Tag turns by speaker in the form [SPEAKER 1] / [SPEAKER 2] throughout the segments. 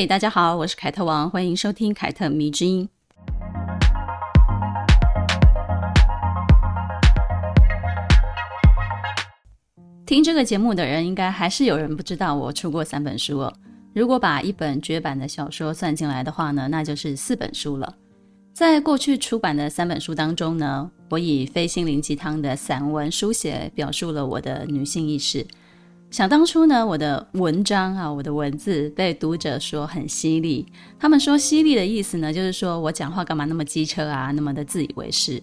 [SPEAKER 1] 嘿，大家好，我是凯特王，欢迎收听凯特迷之音。听这个节目的人，应该还是有人不知道我出过三本书哦。如果把一本绝版的小说算进来的话呢，那就是四本书了。在过去出版的三本书当中呢，我以非心灵鸡汤的散文书写表述了我的女性意识。想当初呢，我的文章啊，我的文字被读者说很犀利。他们说犀利的意思呢，就是说我讲话干嘛那么机车啊，那么的自以为是。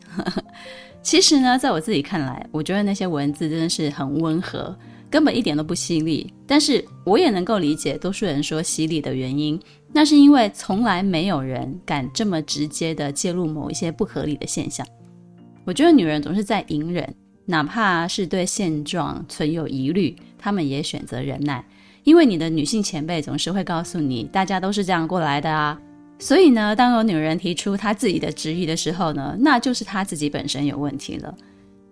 [SPEAKER 1] 其实呢，在我自己看来，我觉得那些文字真的是很温和，根本一点都不犀利。但是我也能够理解多数人说犀利的原因，那是因为从来没有人敢这么直接的介入某一些不合理的现象。我觉得女人总是在隐忍，哪怕是对现状存有疑虑，他们也选择忍耐，因为你的女性前辈总是会告诉你，大家都是这样过来的啊。所以呢，当有女人提出她自己的质疑的时候呢，那就是她自己本身有问题了。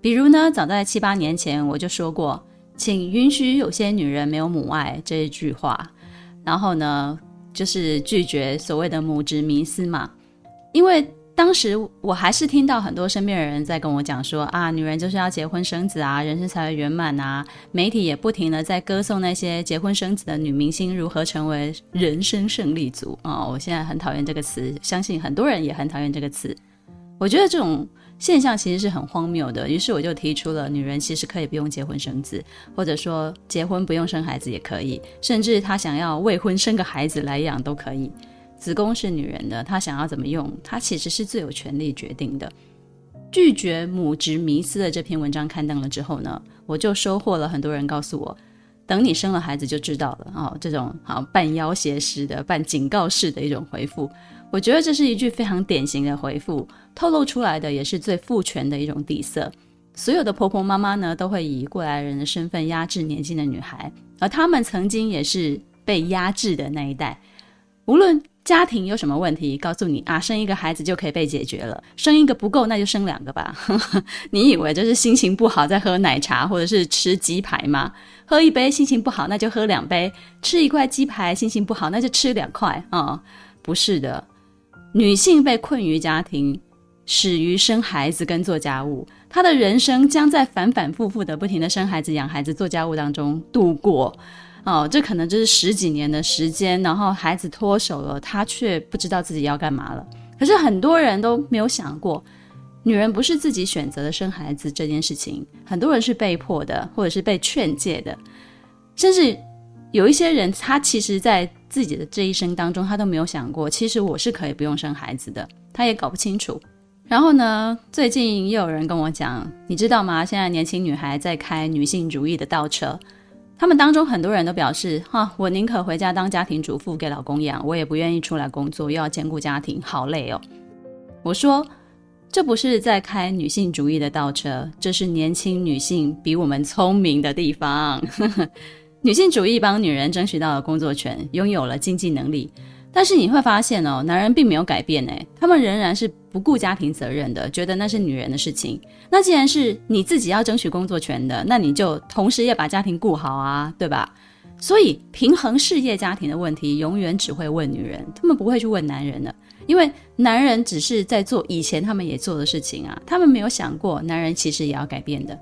[SPEAKER 1] 比如呢，早在七八年前我就说过，请允许有些女人没有母爱这一句话，然后呢，就是拒绝所谓的母职迷思嘛，因为。当时我还是听到很多身边的人在跟我讲说啊，女人就是要结婚生子啊，人生才会圆满啊。媒体也不停地在歌颂那些结婚生子的女明星如何成为人生胜利组啊。哦，我现在很讨厌这个词，相信很多人也很讨厌这个词。我觉得这种现象其实是很荒谬的。于是我就提出了，女人其实可以不用结婚生子，或者说结婚不用生孩子也可以，甚至她想要未婚生个孩子来养都可以。子宫是女人的，她想要怎么用，她其实是最有权利决定的。拒绝母职迷思的这篇文章刊登了之后呢，我就收获了很多人告诉我，等你生了孩子就知道了哦。这种好半要挟式的、半警告式的一种回复，我觉得这是一句非常典型的回复，透露出来的也是最父权的一种底色。所有的婆婆妈妈呢，都会以过来人的身份压制年轻的女孩，而她们曾经也是被压制的那一代，无论。家庭有什么问题？告诉你啊，生一个孩子就可以被解决了。生一个不够，那就生两个吧。你以为这是心情不好在喝奶茶，或者是吃鸡排吗？喝一杯心情不好，那就喝两杯；吃一块鸡排心情不好，那就吃两块啊、哦？不是的，女性被困于家庭，始于生孩子跟做家务，她的人生将在反反复复的不停的生孩子、养孩子、做家务当中度过。哦，这可能就是十几年的时间，然后孩子脱手了，她却不知道自己要干嘛了。可是很多人都没有想过，女人不是自己选择的生孩子这件事情，很多人是被迫的，或者是被劝诫的，甚至有一些人，他其实在自己的这一生当中，他都没有想过，其实我是可以不用生孩子的，他也搞不清楚。然后呢，最近又有人跟我讲，你知道吗？现在年轻女孩在开女性主义的倒车。他们当中很多人都表示：“哈、我宁可回家当家庭主妇给老公养，我也不愿意出来工作，又要兼顾家庭，好累哦。”我说：“这不是在开女性主义的倒车，这是年轻女性比我们聪明的地方。女性主义帮女人争取到了工作权，拥有了经济能力。”但是你会发现哦，男人并没有改变诶，他们仍然是不顾家庭责任的，觉得那是女人的事情。那既然是你自己要争取工作权的，那你就同时也把家庭顾好啊，对吧？所以平衡事业家庭的问题，永远只会问女人，他们不会去问男人的，因为男人只是在做以前他们也做的事情啊，他们没有想过男人其实也要改变的。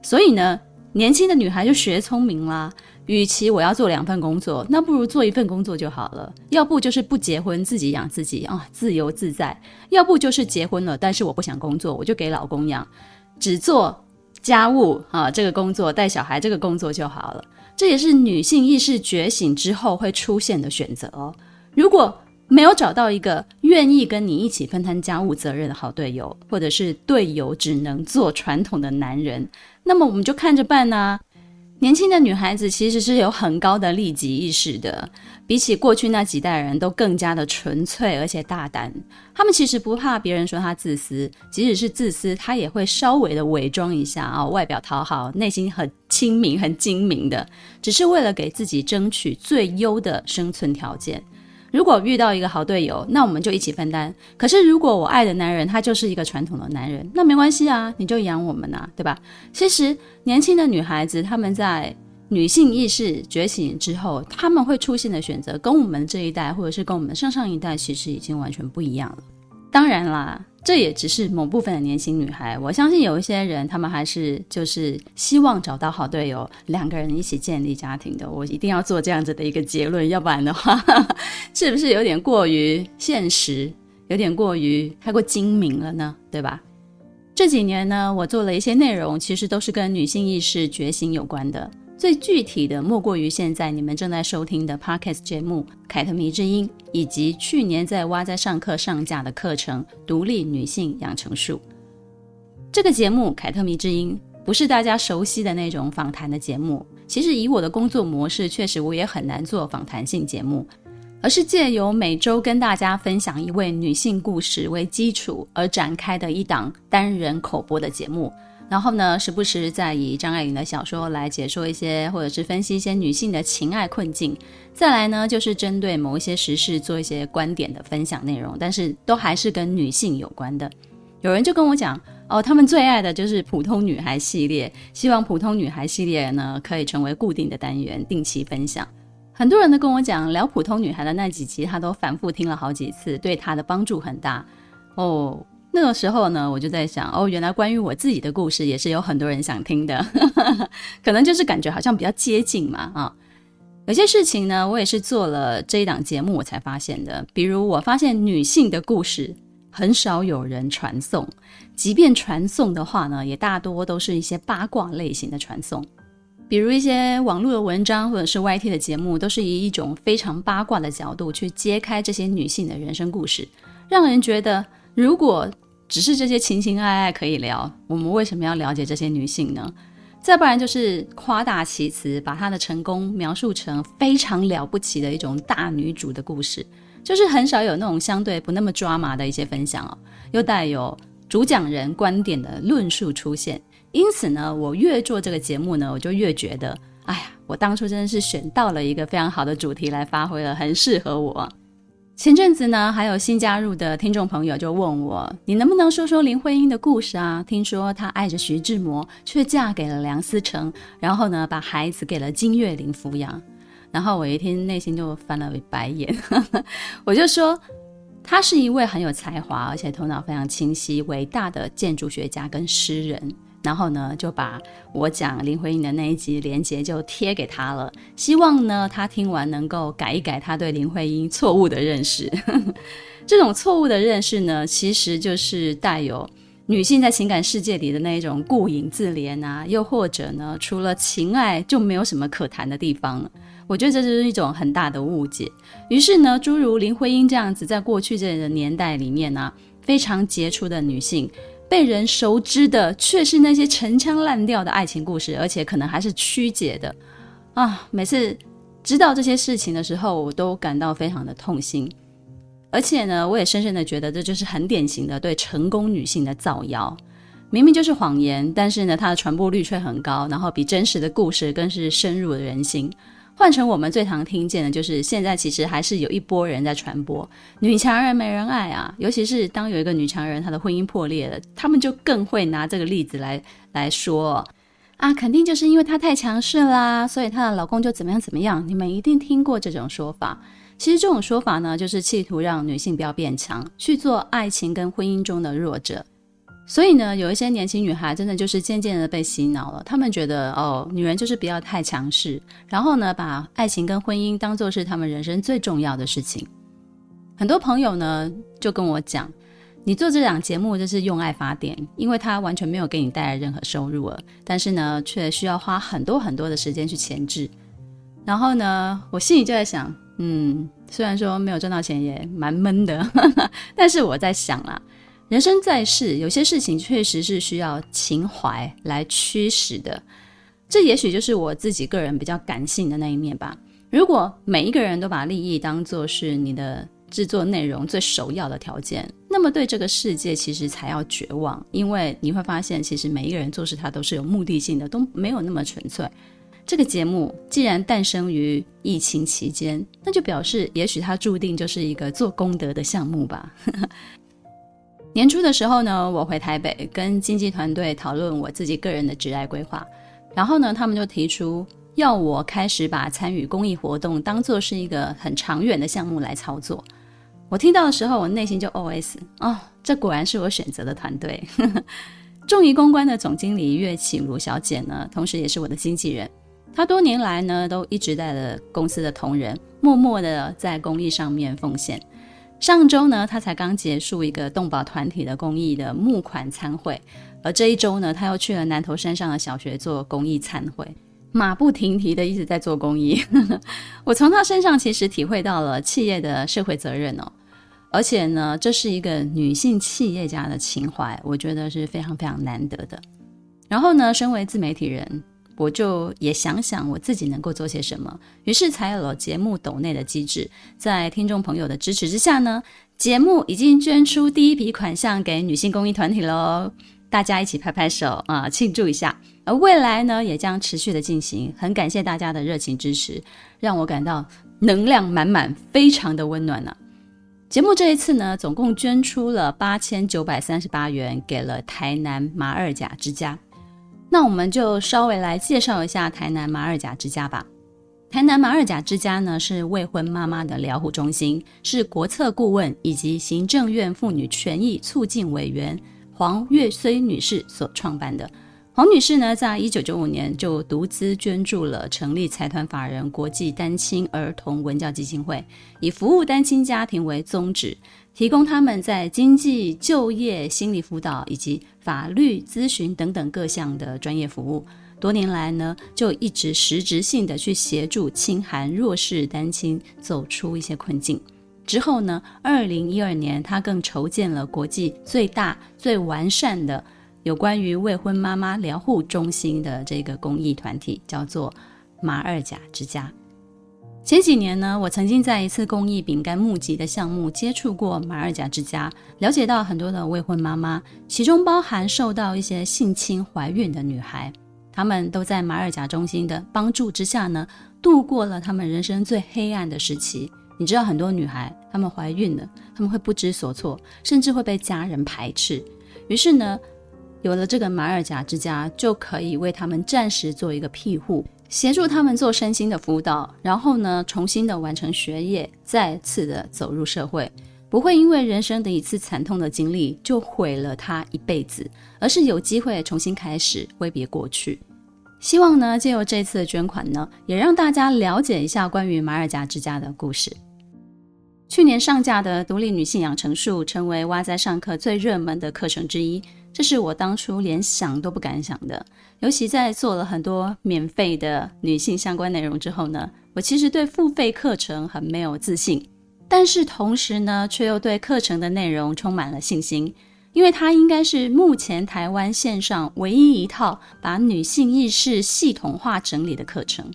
[SPEAKER 1] 所以呢，年轻的女孩就学聪明啦。与其我要做两份工作，那不如做一份工作就好了。要不就是不结婚，自己养自己啊，自由自在；要不就是结婚了，但是我不想工作，我就给老公养，只做家务啊，这个工作带小孩这个工作就好了。这也是女性意识觉醒之后会出现的选择哦。如果没有找到一个愿意跟你一起分担家务责任的好队友，或者是队友只能做传统的男人，那么我们就看着办呐。年轻的女孩子其实是有很高的利己意识的，比起过去那几代人都更加的纯粹而且大胆。她们其实不怕别人说她自私，即使是自私，她也会稍微的伪装一下啊，外表讨好，内心很亲民、很精明的，只是为了给自己争取最优的生存条件。如果遇到一个好队友，那我们就一起分担。可是如果我爱的男人他就是一个传统的男人，那没关系啊，你就养我们啊，对吧？其实年轻的女孩子她们在女性意识觉醒之后，她们会出现的选择跟我们这一代或者是跟我们上上一代其实已经完全不一样了。当然啦。这也只是某部分的年轻女孩，我相信有一些人，他们还是就是希望找到好队友，两个人一起建立家庭的。我一定要做这样子的一个结论，要不然的话，是不是有点过于现实，有点过于太过精明了呢？对吧？这几年呢，我做了一些内容，其实都是跟女性意识觉醒有关的。最具体的莫过于现在你们正在收听的 Podcast 节目《凯特迷之音》，以及去年在哇在上课上架的课程《独立女性养成术》。这个节目《凯特迷之音》不是大家熟悉的那种访谈的节目，其实以我的工作模式，确实我也很难做访谈性节目，而是借由每周跟大家分享一位女性故事为基础而展开的一档单人口播的节目。然后呢，时不时再以张爱玲的小说来解说一些，或者是分析一些女性的情爱困境。再来呢，就是针对某一些时事做一些观点的分享内容，但是都还是跟女性有关的。有人就跟我讲，哦，他们最爱的就是普通女孩系列，希望普通女孩系列呢可以成为固定的单元，定期分享。很多人都跟我讲，聊普通女孩的那几集，他都反复听了好几次，对他的帮助很大。哦。那个时候呢，我就在想，哦，原来关于我自己的故事也是有很多人想听的，可能就是感觉好像比较接近嘛，啊，有些事情呢，我也是做了这一档节目我才发现的，比如我发现女性的故事很少有人传颂，即便传颂的话呢，也大多都是一些八卦类型的传颂，比如一些网络的文章或者是 YT 的节目，都是以一种非常八卦的角度去揭开这些女性的人生故事，让人觉得。如果只是这些情情爱爱可以聊，我们为什么要了解这些女性呢？再不然就是夸大其词，把她的成功描述成非常了不起的一种大女主的故事，就是很少有那种相对不那么抓马的一些分享哦，又带有主讲人观点的论述出现。因此呢，我越做这个节目呢，我就越觉得，哎呀，我当初真的是选到了一个非常好的主题来发挥了，很适合我。前阵子呢，还有新加入的听众朋友就问我，你能不能说说林徽因的故事啊？听说她爱着徐志摩，却嫁给了梁思成，然后呢，把孩子给了金岳霖抚养。然后我一听，内心就翻了白眼。我就说，他是一位很有才华，而且头脑非常清晰、伟大的建筑学家跟诗人。然后呢，就把我讲林徽因的那一集连接就贴给他了，希望呢他听完能够改一改他对林徽因错误的认识。这种错误的认识呢，其实就是带有女性在情感世界里的那一种顾影自怜啊，又或者呢，除了情爱就没有什么可谈的地方了。我觉得这就是一种很大的误解。于是呢，诸如林徽因这样子，在过去这个年代里面呢，非常杰出的女性。被人熟知的却是那些陈腔滥调的爱情故事，而且可能还是曲解的啊！每次知道这些事情的时候，我都感到非常的痛心。而且呢，我也深深的觉得这就是很典型的对成功女性的造谣。明明就是谎言，但是呢，它的传播率却很高，然后比真实的故事更是深入人心。换成我们最常听见的，就是现在其实还是有一波人在传播女强人没人爱啊，尤其是当有一个女强人她的婚姻破裂了，他们就更会拿这个例子来来说啊，肯定就是因为她太强势啦，所以她的老公就怎么样怎么样。你们一定听过这种说法，其实这种说法呢，就是企图让女性不要变强，去做爱情跟婚姻中的弱者。所以呢，有一些年轻女孩真的就是渐渐的被洗脑了。她们觉得，哦，女人就是不要太强势，然后呢，把爱情跟婚姻当作是她们人生最重要的事情。很多朋友呢就跟我讲，你做这档节目就是用爱发电，因为它完全没有给你带来任何收入了，但是呢，却需要花很多很多的时间去前置。然后呢，我心里就在想，嗯，虽然说没有赚到钱也蛮闷的，但是我在想啊。人生在世，有些事情确实是需要情怀来驱使的。这也许就是我自己个人比较感性的那一面吧。如果每一个人都把利益当作是你的制作内容最首要的条件，那么对这个世界其实才要绝望，因为你会发现，其实每一个人做事他都是有目的性的，都没有那么纯粹。这个节目既然诞生于疫情期间，那就表示也许它注定就是一个做功德的项目吧。年初的时候呢，我回台北跟经纪团队讨论我自己个人的职涯规划，然后呢，他们就提出要我开始把参与公益活动当做是一个很长远的项目来操作。我听到的时候，我内心就 OS：哦，这果然是我选择的团队。众谊公关的总经理岳启如小姐呢，同时也是我的经纪人。她多年来呢，都一直带着公司的同仁，默默的在公益上面奉献。上周呢，她才刚结束一个动保团体的公益的募款参会，而这一周呢，她又去了南投山上的小学做公益参会，马不停蹄的一直在做公益。我从她身上其实体会到了企业的社会责任哦，而且呢，这是一个女性企业家的情怀，我觉得是非常非常难得的。然后呢，身为自媒体人。我就也想想我自己能够做些什么，于是才有了节目抖内的机制。在听众朋友的支持之下呢，节目已经捐出第一笔款项给女性公益团体喽，大家一起拍拍手啊，庆祝一下。而未来呢，也将持续的进行。很感谢大家的热情支持，让我感到能量满满，非常的温暖呢、节目这一次呢，总共捐出了八千九百三十八元，给了台南马二甲之家。那我们就稍微来介绍一下台南马二甲之家吧。台南马二甲之家呢，是未婚妈妈的疗护中心，是国策顾问以及行政院妇女权益促进委员黄月虽女士所创办的。黄女士呢，在一九九五年就独资捐助了成立财团法人国际单亲儿童文教基金会，以服务单亲家庭为宗旨。提供他们在经济、就业、心理辅导以及法律咨询等等各项的专业服务。多年来呢，就一直实质性的去协助清寒弱势单亲走出一些困境。之后呢，二零一二年，他更筹建了国际最大、最完善的有关于未婚妈妈疗护中心的这个公益团体，叫做马二甲之家。前几年呢，我曾经在一次公益饼干募集的项目接触过马二甲之家，了解到很多的未婚妈妈，其中包含受到一些性侵怀孕的女孩，她们都在马二甲中心的帮助之下呢，度过了她们人生最黑暗的时期。你知道，很多女孩她们怀孕了，她们会不知所措，甚至会被家人排斥。于是呢，有了这个马尔甲之家，就可以为他们暂时做一个庇护。协助他们做身心的辅导，然后呢，重新的完成学业，再次的走入社会，不会因为人生的一次惨痛的经历就毁了他一辈子，而是有机会重新开始，挥别过去。希望呢，借由这次的捐款呢，也让大家了解一下关于马尔甲之家的故事。去年上架的独立女性养成术，成为哇哉上课最热门的课程之一。这是我当初连想都不敢想的，尤其在做了很多免费的女性相关内容之后呢，我其实对付费课程很没有自信，但是同时呢，却又对课程的内容充满了信心，因为它应该是目前台湾线上唯一一套把女性意识系统化整理的课程。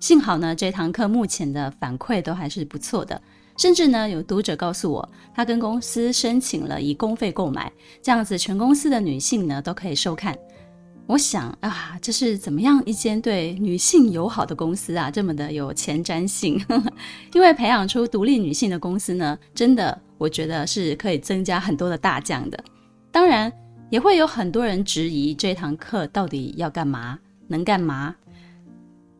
[SPEAKER 1] 幸好呢，这堂课目前的反馈都还是不错的。甚至呢，有读者告诉我，他跟公司申请了以公费购买，这样子全公司的女性呢都可以收看。我想啊，这是怎么样一间对女性友好的公司啊，这么的有前瞻性？因为培养出独立女性的公司呢，真的我觉得是可以增加很多的大将的。当然，也会有很多人质疑这堂课到底要干嘛，能干嘛？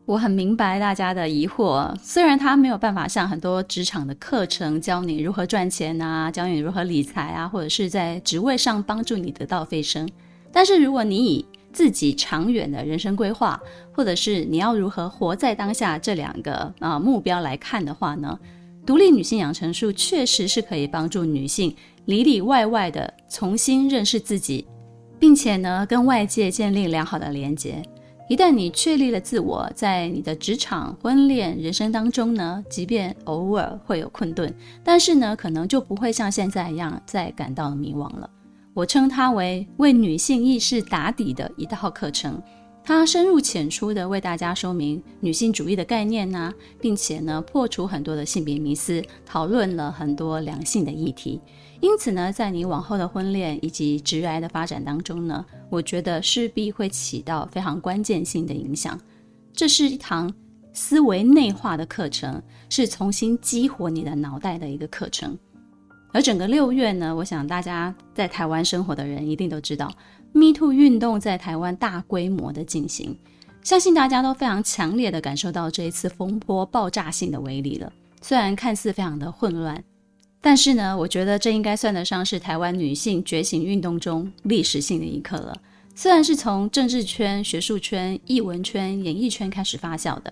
[SPEAKER 1] 我很明白大家的疑惑，虽然他没有办法像很多职场的课程教你如何赚钱啊，教你如何理财啊，或者是在职位上帮助你得到飞升，但是如果你以自己长远的人生规划，或者是你要如何活在当下这两个啊、目标来看的话呢，独立女性养成术确实是可以帮助女性里里外外的重新认识自己，并且呢跟外界建立良好的连接。一旦你确立了自我，在你的职场、婚恋、人生当中呢，即便偶尔会有困顿，但是呢，可能就不会像现在一样再感到迷惘了。我称它为为女性意识打底的一套课程，他深入浅出地为大家说明女性主义的概念呐、啊，并且呢，破除很多的性别迷思，讨论了很多良性的议题。因此呢，在你往后的婚恋以及职涯的发展当中呢，我觉得势必会起到非常关键性的影响。这是一堂思维内化的课程，是重新激活你的脑袋的一个课程。而整个六月呢，我想大家在台湾生活的人一定都知道。MeToo 运动在台湾大规模的进行，相信大家都非常强烈的感受到这一次风波爆炸性的威力了。虽然看似非常的混乱，但是呢，我觉得这应该算得上是台湾女性觉醒运动中历史性的一刻了。虽然是从政治圈、学术圈、艺文圈、演艺圈开始发酵的，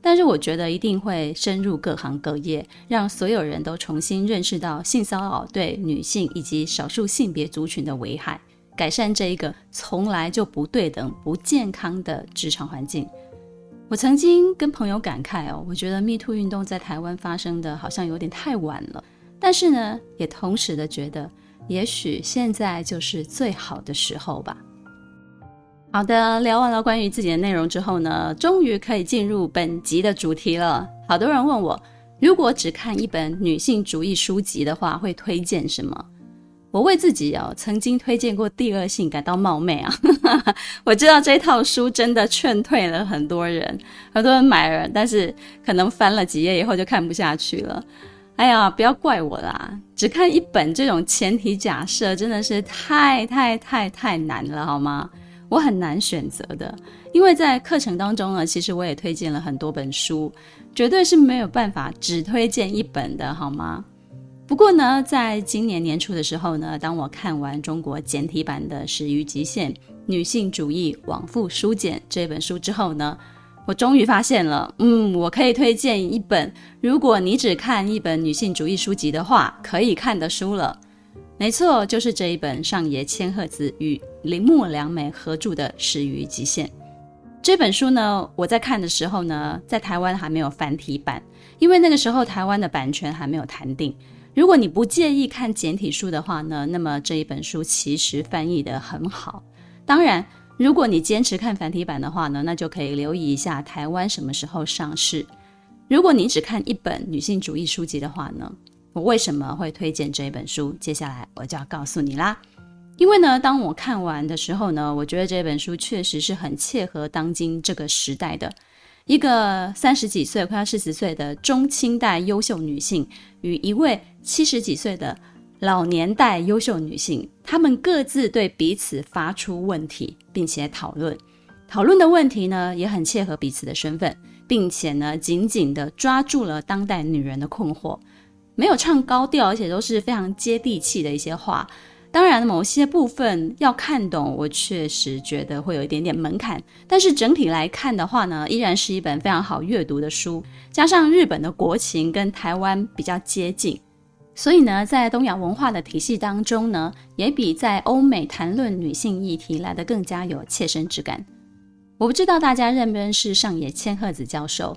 [SPEAKER 1] 但是我觉得一定会深入各行各业，让所有人都重新认识到性骚扰对女性以及少数性别族群的危害。改善这一个从来就不对等、不健康的职场环境。我曾经跟朋友感慨哦，我觉得 MeToo 运动在台湾发生的好像有点太晚了。但是呢，也同时的觉得，也许现在就是最好的时候吧。好的，聊完了关于自己的内容之后呢，终于可以进入本集的主题了。好多人问我，如果只看一本女性主义书籍的话，会推荐什么？我为自己哦曾经推荐过《第二性》感到冒昧啊！我知道这套书真的劝退了很多人，很多人买了，但是可能翻了几页以后就看不下去了。哎呀，不要怪我啦！只看一本这种前提假设真的是太太太太难了，好吗？我很难选择的，因为在课程当中呢，其实我也推荐了很多本书，绝对是没有办法只推荐一本的，好吗？不过呢，在今年年初的时候呢，当我看完中国简体版的《始于极限：女性主义往复书简》这本书之后呢，我终于发现了，嗯，我可以推荐一本，如果你只看一本女性主义书籍的话，可以看的书了。没错，就是这一本上野千鹤子与铃木良美合著的《始于极限》这本书呢，我在看的时候呢，在台湾还没有繁体版，因为那个时候台湾的版权还没有谈定。如果你不介意看简体书的话呢，那么这一本书其实翻译的很好。当然，如果你坚持看繁体版的话呢，那就可以留意一下台湾什么时候上市。如果你只看一本女性主义书籍的话呢，我为什么会推荐这一本书？接下来我就要告诉你啦。因为呢，当我看完的时候呢，我觉得这本书确实是很切合当今这个时代的。一个三十几岁、快要四十岁的中青代优秀女性，与一位七十几岁的老年代优秀女性，她们各自对彼此发出问题，并且讨论。讨论的问题呢，也很切合彼此的身份，并且呢，紧紧地抓住了当代女人的困惑，没有唱高调，而且都是非常接地气的一些话。当然，某些部分要看懂，我确实觉得会有一点点门槛。但是整体来看的话呢，依然是一本非常好阅读的书。加上日本的国情跟台湾比较接近，所以呢，在东亚文化的体系当中呢，也比在欧美谈论女性议题来得更加有切身之感。我不知道大家认不认识上野千鹤子教授。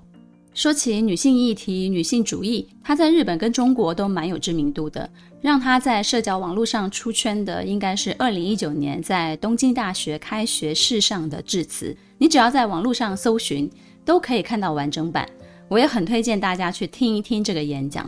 [SPEAKER 1] 说起女性议题、女性主义，她在日本跟中国都蛮有知名度的。让她在社交网络上出圈的，应该是二零一九年在东京大学开学式上的致辞。你只要在网络上搜寻，都可以看到完整版。我也很推荐大家去听一听这个演讲。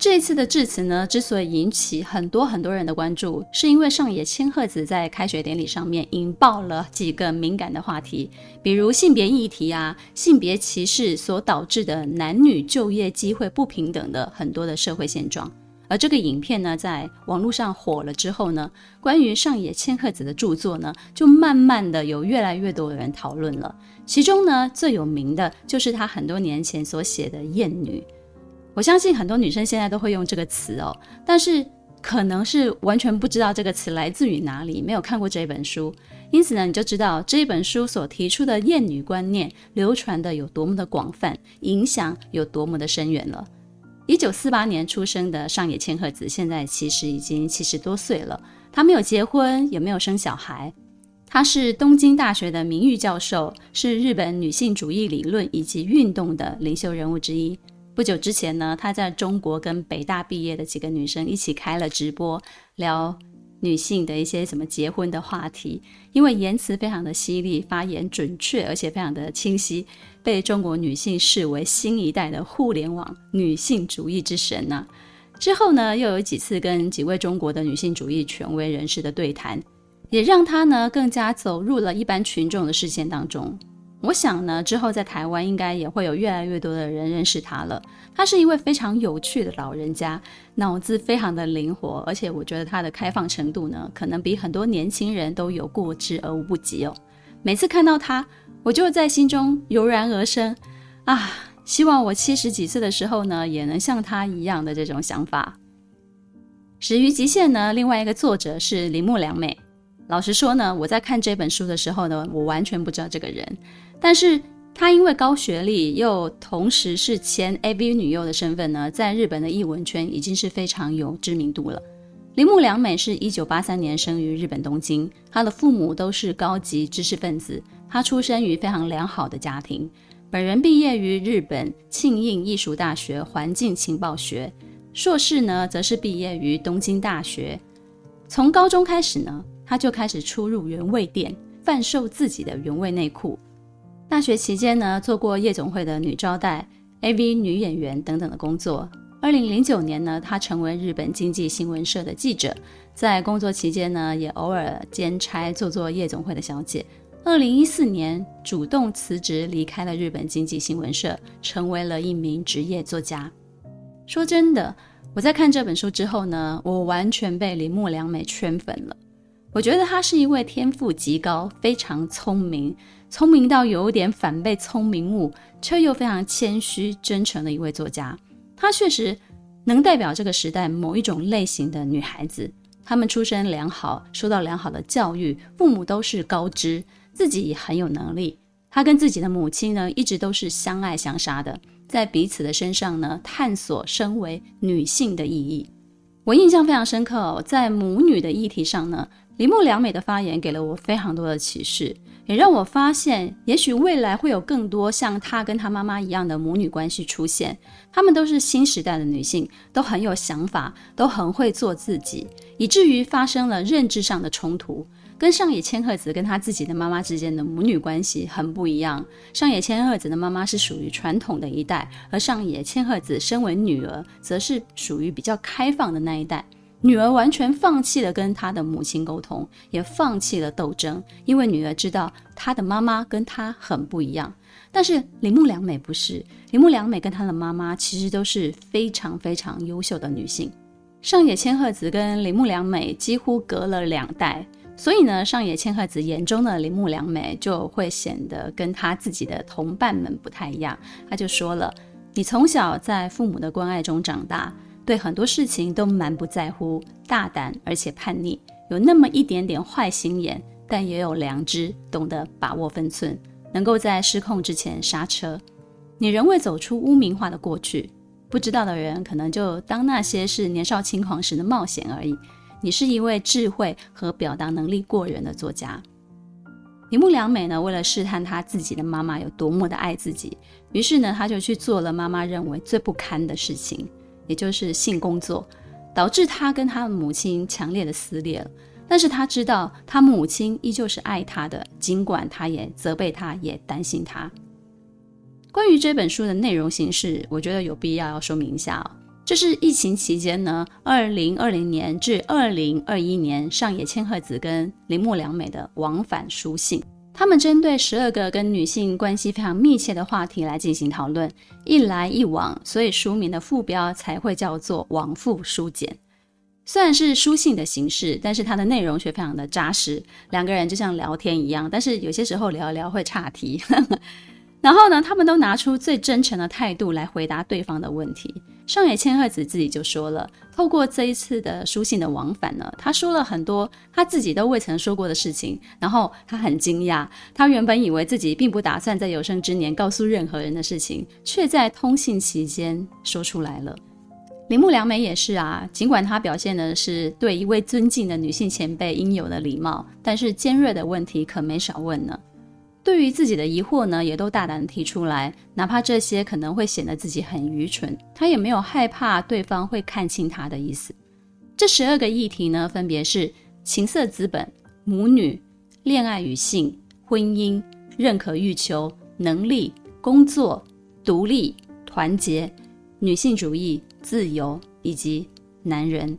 [SPEAKER 1] 这次的致辞呢，之所以引起很多很多人的关注，是因为上野千鹤子在开学典礼上面引爆了几个敏感的话题，比如性别议题啊、性别歧视所导致的男女就业机会不平等的很多的社会现状。而这个影片呢，在网络上火了之后呢，关于上野千鹤子的著作呢，就慢慢的有越来越多的人讨论了。其中呢，最有名的就是他很多年前所写的《厌女》。我相信很多女生现在都会用这个词哦，但是可能是完全不知道这个词来自于哪里，没有看过这本书，因此呢，你就知道这本书所提出的厌女观念流传的有多么的广泛，影响有多么的深远了。一九四八年出生的上野千鹤子，现在其实已经七十多岁了，她没有结婚，也没有生小孩，她是东京大学的名誉教授，是日本女性主义理论以及运动的领袖人物之一。不久之前呢，她在中国跟北大毕业的几个女生一起开了直播，聊女性的一些什么结婚的话题，因为言辞非常的犀利，发言准确，而且非常的清晰，被中国女性视为新一代的互联网女性主义之神呢、之后呢，又有几次跟几位中国的女性主义权威人士的对谈，也让她呢更加走入了一般群众的视线当中。我想呢，之后在台湾应该也会有越来越多的人认识他了。他是一位非常有趣的老人家，脑子非常的灵活，而且我觉得他的开放程度呢，可能比很多年轻人都有过之而无不及哦。每次看到他，我就在心中油然而生啊，希望我七十几岁的时候呢，也能像他一样的这种想法。始于极限呢，另外一个作者是铃木良美。老实说呢，我在看这本书的时候呢，我完全不知道这个人。但是她因为高学历，又同时是前 AV 女优的身份呢，在日本的艺文圈已经是非常有知名度了。铃木良美是一九八三年生于日本东京，她的父母都是高级知识分子，她出生于非常良好的家庭。本人毕业于日本庆应艺术大学环境情报学，硕士呢则是毕业于东京大学。从高中开始呢。他就开始出入原味店，贩售自己的原味内裤。大学期间呢，做过夜总会的女招待、AV 女演员等等的工作。二零零九年呢，她成为日本经济新闻社的记者，在工作期间呢，也偶尔兼差做做夜总会的小姐。二零一四年，主动辞职离开了日本经济新闻社，成为了一名职业作家。说真的，我在看这本书之后呢，我完全被铃木良美圈粉了。我觉得她是一位天赋极高、非常聪明、聪明到有点反被聪明误，却又非常谦虚、真诚的一位作家。她确实能代表这个时代某一种类型的女孩子。她们出身良好，受到良好的教育，父母都是高知，自己也很有能力。她跟自己的母亲呢，一直都是相爱相杀的，在彼此的身上呢，探索身为女性的意义。我印象非常深刻哦，在母女的议题上呢。铃木良美的发言给了我非常多的启示，也让我发现，也许未来会有更多像她跟她妈妈一样的母女关系出现。她们都是新时代的女性，都很有想法，都很会做自己，以至于发生了认知上的冲突。跟上野千鹤子跟她自己的妈妈之间的母女关系很不一样。上野千鹤子的妈妈是属于传统的一代，而上野千鹤子身为女儿，则是属于比较开放的那一代。女儿完全放弃了跟她的母亲沟通，也放弃了斗争，因为女儿知道她的妈妈跟她很不一样。但是铃木良美不是，铃木良美跟她的妈妈其实都是非常非常优秀的女性。上野千鹤子跟铃木良美几乎隔了两代，所以呢，上野千鹤子眼中的铃木良美就会显得跟她自己的同伴们不太一样。她就说了：“你从小在父母的关爱中长大。”对很多事情都蛮不在乎，大胆而且叛逆，有那么一点点坏心眼，但也有良知，懂得把握分寸，能够在失控之前刹车。你仍未走出污名化的过去，不知道的人可能就当那些是年少轻狂时的冒险而已。你是一位智慧和表达能力过人的作家。铃木良美呢，为了试探她自己的妈妈有多么的爱自己，于是呢，她就去做了妈妈认为最不堪的事情。也就是性工作，导致他跟他的母亲强烈的撕裂了。但是他知道，他母亲依旧是爱他的，尽管他也责备他，也担心他。关于这本书的内容形式，我觉得有必要要说明一下哦。这是疫情期间呢，二零二零年至二零二一年，上野千鹤子跟铃木良美的往返书信。他们针对十二个跟女性关系非常密切的话题来进行讨论，一来一往，所以书名的副标才会叫做“往复书简”。虽然是书信的形式，但是它的内容却非常的扎实。两个人就像聊天一样，但是有些时候聊一聊会岔题。然后呢，他们都拿出最真诚的态度来回答对方的问题。上野千鹤子自己就说了，透过这一次的书信的往返呢，他说了很多他自己都未曾说过的事情。然后他很惊讶，他原本以为自己并不打算在有生之年告诉任何人的事情，却在通信期间说出来了。铃木良美也是啊，尽管她表现的是对一位尊敬的女性前辈应有的礼貌，但是尖锐的问题可没少问呢。对于自己的疑惑呢，也都大胆地提出来，哪怕这些可能会显得自己很愚蠢，他也没有害怕对方会看清他的意思。这十二个议题呢，分别是情色资本、母女、恋爱与性、婚姻、认可欲求、能力、工作、独立、团结、女性主义、自由以及男人。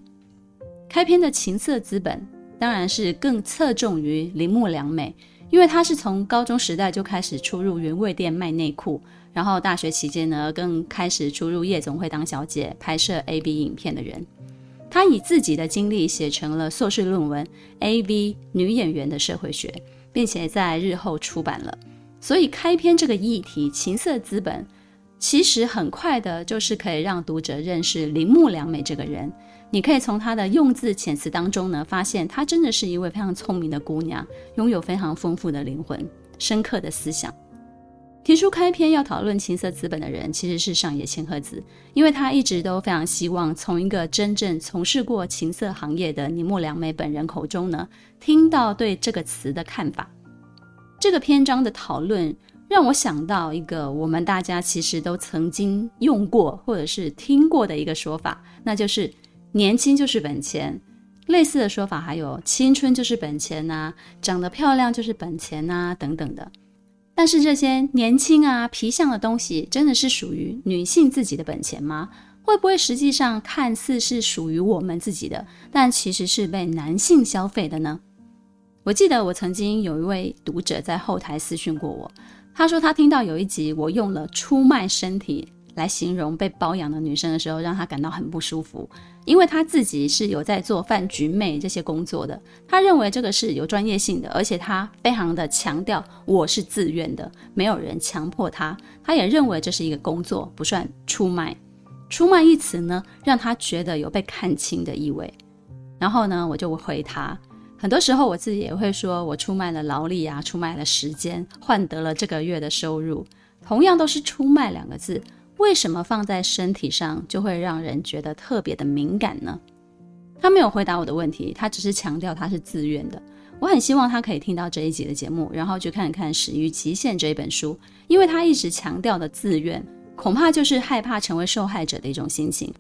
[SPEAKER 1] 开篇的情色资本当然是更侧重于铃木良美，因为她是从高中时代就开始出入原味店卖内裤，然后大学期间呢更开始出入夜总会当小姐、拍摄 A B 影片的人。她以自己的经历写成了硕士论文《AV 女演员的社会学》，并且在日后出版了。所以开篇这个议题“情色资本”，其实很快的就是可以让读者认识铃木良美这个人。你可以从她的用字遣词当中呢，发现她真的是一位非常聪明的姑娘，拥有非常丰富的灵魂、深刻的思想。提出开篇要讨论情色资本的人，其实是上野千鹤子，因为她一直都非常希望从一个真正从事过情色行业的铃木良美本人口中呢，听到对这个词的看法。这个篇章的讨论让我想到一个我们大家其实都曾经用过或者是听过的一个说法，那就是年轻就是本钱。类似的说法还有青春就是本钱呐，长得漂亮就是本钱呐，等等的。但是这些年轻啊、皮相的东西，真的是属于女性自己的本钱吗？会不会实际上看似是属于我们自己的，但其实是被男性消费的呢？我记得我曾经有一位读者在后台私讯过我，他说他听到有一集我用了“出卖身体”来形容被包养的女生的时候，让她感到很不舒服，因为她自己是有在做饭局妹这些工作的，她认为这个是有专业性的，而且她非常的强调我是自愿的，没有人强迫她。她也认为这是一个工作，不算出卖。出卖一词呢，让她觉得有被看清的意味，然后呢，我就回他。很多时候，我自己也会说，我出卖了劳力啊，出卖了时间，换得了这个月的收入。同样都是“出卖”两个字，为什么放在身体上就会让人觉得特别的敏感呢？他没有回答我的问题，他只是强调他是自愿的。我很希望他可以听到这一集的节目，然后去看看《始于极限》这一本书，因为他一直强调的自愿，恐怕就是害怕成为受害者的一种心情。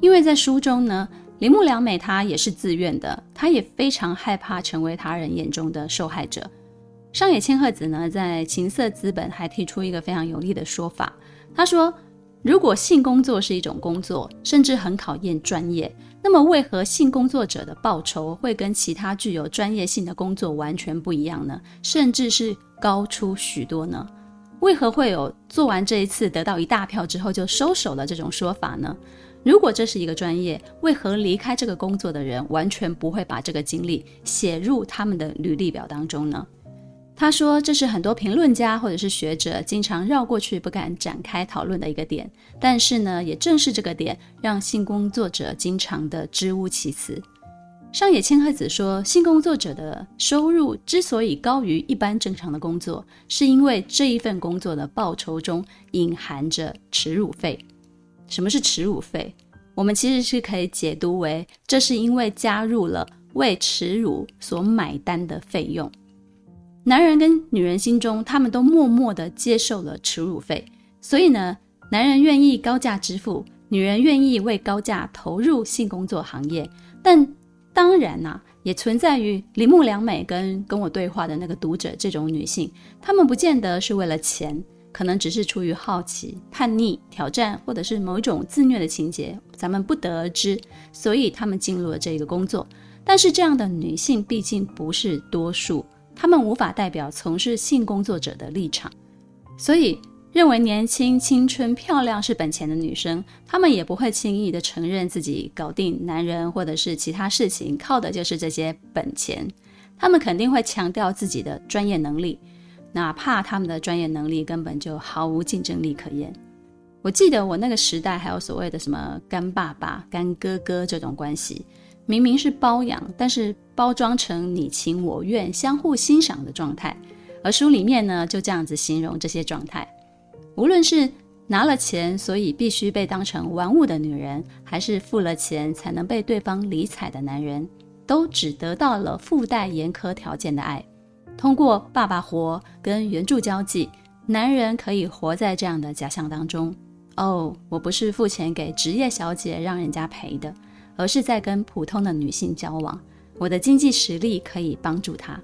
[SPEAKER 1] 因为在书中呢。铃木良美她也是自愿的，她也非常害怕成为他人眼中的受害者。上野千鹤子呢，在《情色资本》还提出一个非常有力的说法，她说：“如果性工作是一种工作，甚至很考验专业，那么为何性工作者的报酬会跟其他具有专业性的工作完全不一样呢？甚至是高出许多呢？为何会有做完这一次得到一大票之后就收手了这种说法呢？”如果这是一个专业，为何离开这个工作的人完全不会把这个经历写入他们的履历表当中呢？他说，这是很多评论家或者是学者经常绕过去不敢展开讨论的一个点。但是呢，也正是这个点，让性工作者经常的支吾其词。上野千鹤子说，性工作者的收入之所以高于一般正常的工作，是因为这一份工作的报酬中隐含着耻辱费。什么是耻辱费？我们其实是可以解读为，这是因为加入了为耻辱所买单的费用。男人跟女人心中，他们都默默地接受了耻辱费，所以呢，男人愿意高价支付，女人愿意为高价投入性工作行业。但当然呐、也存在于铃木良美跟跟我对话的那个读者这种女性，她们不见得是为了钱。可能只是出于好奇、叛逆、挑战，或者是某一种自虐的情节，咱们不得而知。所以他们进入了这个工作。但是这样的女性毕竟不是多数，他们无法代表从事性工作者的立场。所以，认为年轻、青春、漂亮是本钱的女生，她们也不会轻易的承认自己搞定男人或者是其他事情靠的就是这些本钱。她们肯定会强调自己的专业能力。哪怕他们的专业能力根本就毫无竞争力可言。我记得我那个时代还有所谓的什么干爸爸、干哥哥这种关系，明明是包养，但是包装成你情我愿、相互欣赏的状态。而书里面呢，就这样子形容这些状态：无论是拿了钱，所以必须被当成玩物的女人，还是付了钱才能被对方理睬的男人，都只得到了附带严苛条件的爱。通过爸爸活跟援助交际，男人可以活在这样的假象当中。哦，我不是付钱给职业小姐让人家陪的，而是在跟普通的女性交往。我的经济实力可以帮助她。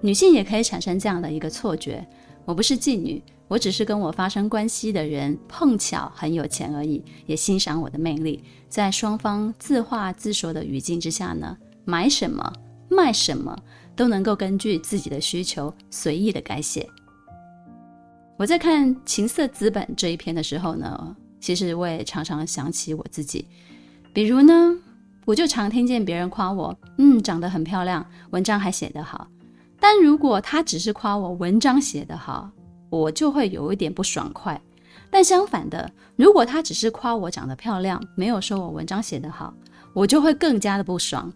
[SPEAKER 1] 女性也可以产生这样的一个错觉：我不是妓女，我只是跟我发生关系的人碰巧很有钱而已，也欣赏我的魅力。在双方自话自说的语境之下呢，买什么卖什么都能够根据自己的需求随意的改写。我在看《情色资本》这一篇的时候呢，其实我也常常想起我自己，比如呢，我就常听见别人夸我，嗯，长得很漂亮，文章还写得好。但如果他只是夸我文章写得好，我就会有一点不爽快。但相反的，如果他只是夸我长得漂亮，没有说我文章写得好，我就会更加的不爽。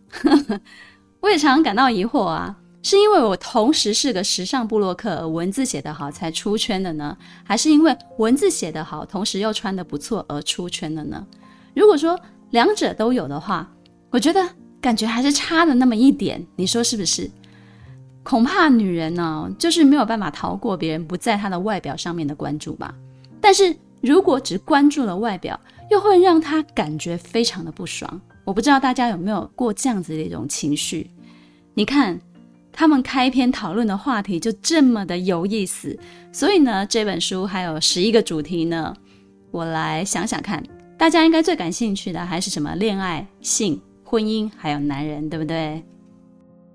[SPEAKER 1] 我也常感到疑惑啊，是因为我同时是个时尚部落客，文字写得好才出圈的呢？还是因为文字写得好，同时又穿得不错而出圈的呢？如果说两者都有的话，我觉得感觉还是差了那么一点，你说是不是？恐怕女人呢，就是没有办法逃过别人不在她的外表上面的关注吧。但是如果只关注了外表，又会让她感觉非常的不爽。我不知道大家有没有过这样子的一种情绪？你看，他们开篇讨论的话题就这么的有意思。所以呢，这本书还有十一个主题呢。我来想想看，大家应该最感兴趣的还是什么？恋爱、性、婚姻，还有男人，对不对？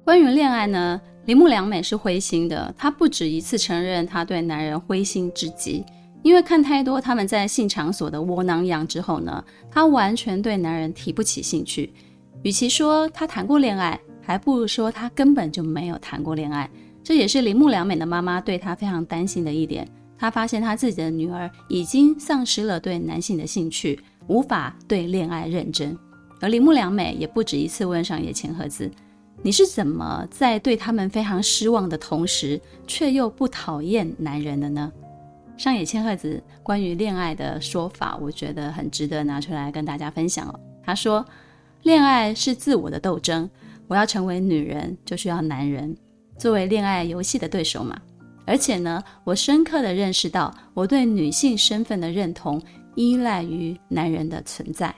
[SPEAKER 1] 关于恋爱呢？铃木良美是灰心的，她不止一次承认她对男人灰心至极，因为看太多他们在性场所的窝囊样之后呢，她完全对男人提不起兴趣。与其说她谈过恋爱，还不如说她根本就没有谈过恋爱。这也是铃木良美的妈妈对她非常担心的一点。她发现她自己的女儿已经丧失了对男性的兴趣，无法对恋爱认真。而铃木良美也不止一次问上野千鹤子。你是怎么在对他们非常失望的同时，却又不讨厌男人的呢？上野千鹤子关于恋爱的说法，我觉得很值得拿出来跟大家分享哦。她说：“恋爱是自我的斗争，我要成为女人，就需要男人作为恋爱游戏的对手嘛。而且呢，我深刻地认识到，我对女性身份的认同依赖于男人的存在。”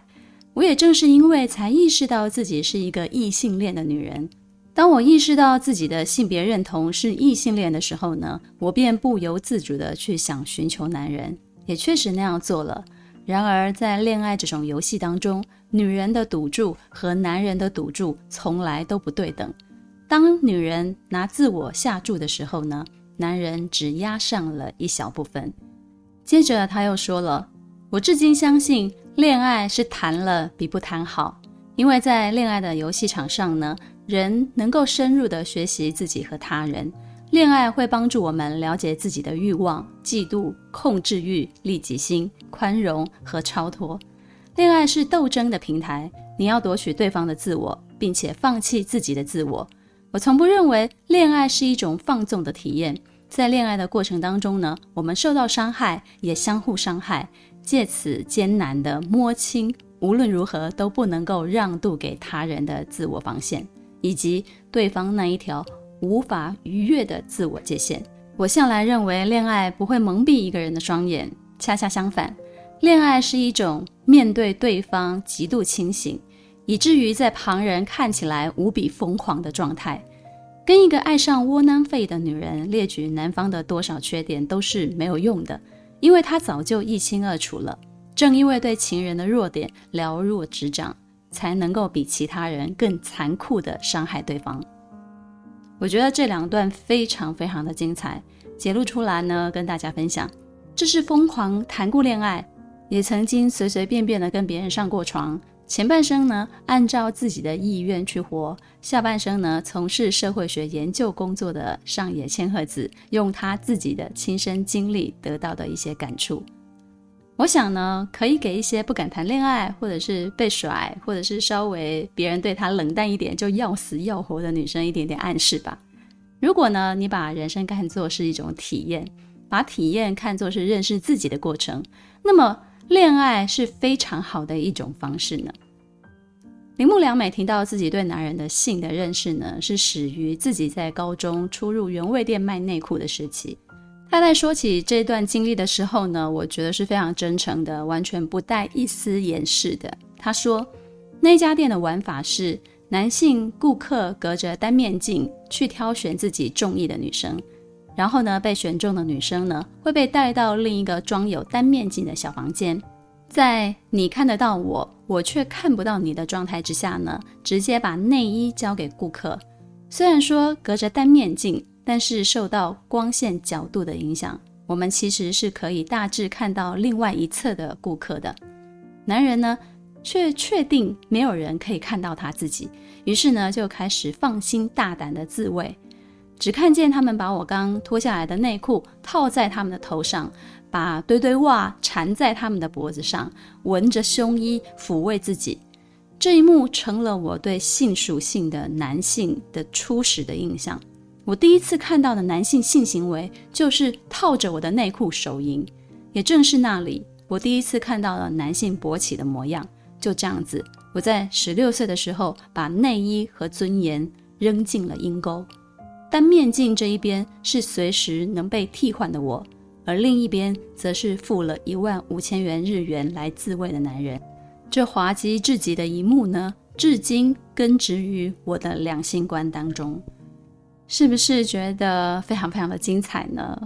[SPEAKER 1] 我也正是因为才意识到自己是一个异性恋的女人。当我意识到自己的性别认同是异性恋的时候呢，我便不由自主地去想寻求男人，也确实那样做了。然而，在恋爱这种游戏当中，女人的赌注和男人的赌注从来都不对等。当女人拿自我下注的时候呢，男人只押上了一小部分。接着他又说了：“我至今相信。”恋爱是谈了比不谈好，因为在恋爱的游戏场上呢，人能够深入地学习自己和他人。恋爱会帮助我们了解自己的欲望、嫉妒、控制欲、利己心、宽容和超脱。恋爱是斗争的平台，你要夺取对方的自我，并且放弃自己的自我。我从不认为恋爱是一种放纵的体验。在恋爱的过程当中呢，我们受到伤害，也相互伤害。借此艰难地摸清，无论如何都不能够让渡给他人的自我防线，以及对方那一条无法逾越的自我界限。我向来认为，恋爱不会蒙蔽一个人的双眼，恰恰相反，恋爱是一种面对对方极度清醒，以至于在旁人看起来无比疯狂的状态。跟一个爱上窝囊废的女人列举男方的多少缺点都是没有用的。因为他早就一清二楚了，正因为对情人的弱点了若指掌，才能够比其他人更残酷的伤害对方。我觉得这两段非常非常的精彩，揭露出来呢，跟大家分享。这是疯狂谈过恋爱，也曾经随随便便的跟别人上过床。前半生呢，按照自己的意愿去活；下半生呢，从事社会学研究工作的上野千鹤子，用他自己的亲身经历得到的一些感触，我想呢，可以给一些不敢谈恋爱，或者是被甩，或者是稍微别人对他冷淡一点就要死要活的女生一点点暗示吧。如果呢，你把人生看作是一种体验，把体验看作是认识自己的过程，那么。恋爱是非常好的一种方式呢。铃木良美提到自己对男人的性的认识呢，是始于自己在高中初入原味店卖内裤的时期。他在说起这段经历的时候呢，我觉得是非常真诚的，完全不带一丝掩饰的。他说，那家店的玩法是男性顾客隔着单面镜去挑选自己中意的女生，然后呢，被选中的女生呢会被带到另一个装有单面镜的小房间，在你看得到我，我却看不到你的状态之下呢，直接把内衣交给顾客。虽然说隔着单面镜，但是受到光线角度的影响，我们其实是可以大致看到另外一侧的顾客的。男人呢，却确定没有人可以看到他自己，于是呢，就开始放心大胆的自慰，只看见他们把我刚脱下来的内裤套在他们的头上，把堆堆袜缠在他们的脖子上，闻着胸衣抚慰自己。这一幕成了我对性属性的男性的初始的印象。我第一次看到的男性性行为就是套着我的内裤手淫，也正是那里，我第一次看到了男性勃起的模样。就这样子，我在十六岁的时候把内衣和尊严扔进了阴沟。但面镜这一边是随时能被替换的我，而另一边则是付了一万五千元日元来自慰的男人。这滑稽至极的一幕呢，至今根植于我的两性观当中。是不是觉得非常非常的精彩呢？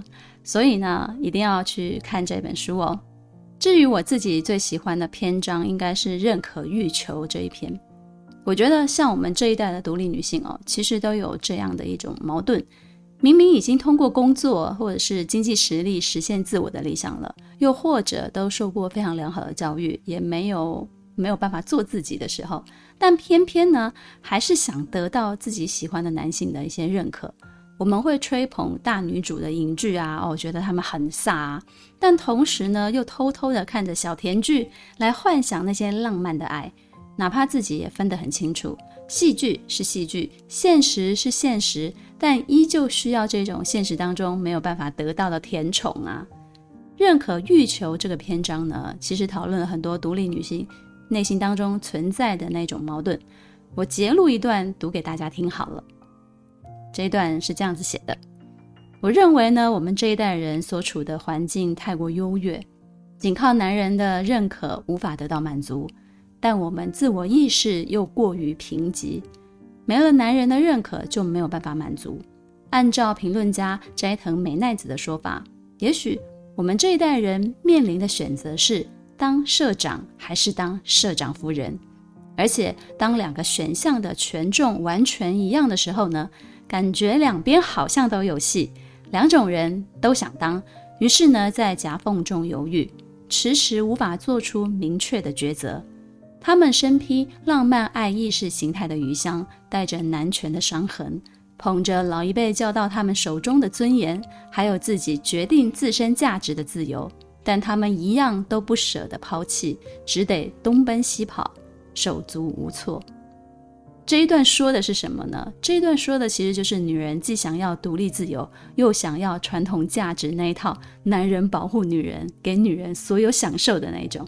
[SPEAKER 1] 所以呢，一定要去看这本书哦。至于我自己最喜欢的篇章，应该是“认可欲求”这一篇。我觉得像我们这一代的独立女性哦，其实都有这样的一种矛盾：明明已经通过工作或者是经济实力实现自我的理想了，又或者都受过非常良好的教育，也没有没有办法做自己的时候，但偏偏呢，还是想得到自己喜欢的男性的一些认可。我们会吹捧大女主的影剧啊，哦，觉得他们很飒啊，但同时呢，又偷偷的看着小甜剧来幻想那些浪漫的爱，哪怕自己也分得很清楚，戏剧是戏剧，现实是现实，但依旧需要这种现实当中没有办法得到的甜宠啊。认可欲求这个篇章呢，其实讨论了很多独立女性内心当中存在的那种矛盾。我截录一段读给大家听好了。这一段是这样子写的：我认为呢，我们这一代人所处的环境太过优越，仅靠男人的认可无法得到满足，但我们自我意识又过于贫瘠，没了男人的认可就没有办法满足。按照评论家斋藤美奈子的说法，也许我们这一代人面临的选择是当社长还是当社长夫人，而且当两个选项的权重完全一样的时候呢，感觉两边好像都有戏，两种人都想当，于是呢，在夹缝中犹豫，迟迟无法做出明确的抉择。他们身披浪漫爱意识形态的鱼箱，带着男权的伤痕，捧着老一辈教到他们手中的尊严，还有自己决定自身价值的自由，但他们一样都不舍得抛弃，只得东奔西跑，手足无措。这一段说的是什么呢？这一段说的其实就是女人既想要独立自由，又想要传统价值那一套，男人保护女人，给女人所有享受的那种。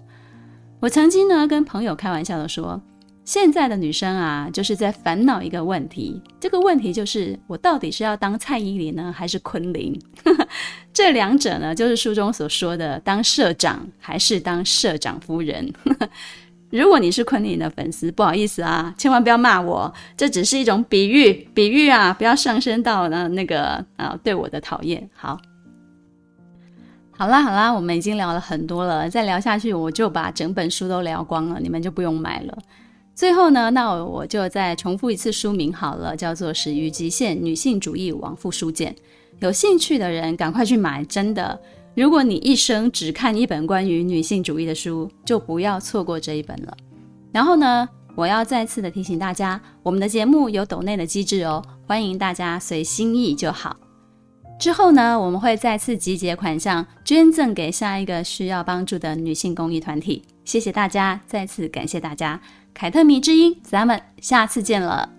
[SPEAKER 1] 我曾经呢跟朋友开玩笑的说，现在的女生啊，就是在烦恼一个问题，这个问题就是我到底是要当蔡依林呢，还是昆凌？这两者呢，就是书中所说的当社长还是当社长夫人。如果你是昆凌的粉丝，不好意思啊，千万不要骂我，这只是一种比喻，比喻啊，不要上升到呢那个啊对我的讨厌。好，好啦好啦，我们已经聊了很多了，再聊下去我就把整本书都聊光了，你们就不用买了。最后呢，那我就再重复一次书名好了，叫做《始于极限：女性主义往复书简》，有兴趣的人赶快去买，真的。如果你一生只看一本关于女性主义的书，就不要错过这一本了。然后呢，我要再次的提醒大家，我们的节目有抖内的机制哦，欢迎大家随心意就好。之后呢，我们会再次集结款项捐赠给下一个需要帮助的女性公益团体，谢谢大家，再次感谢大家，凯特米之音，咱们下次见了。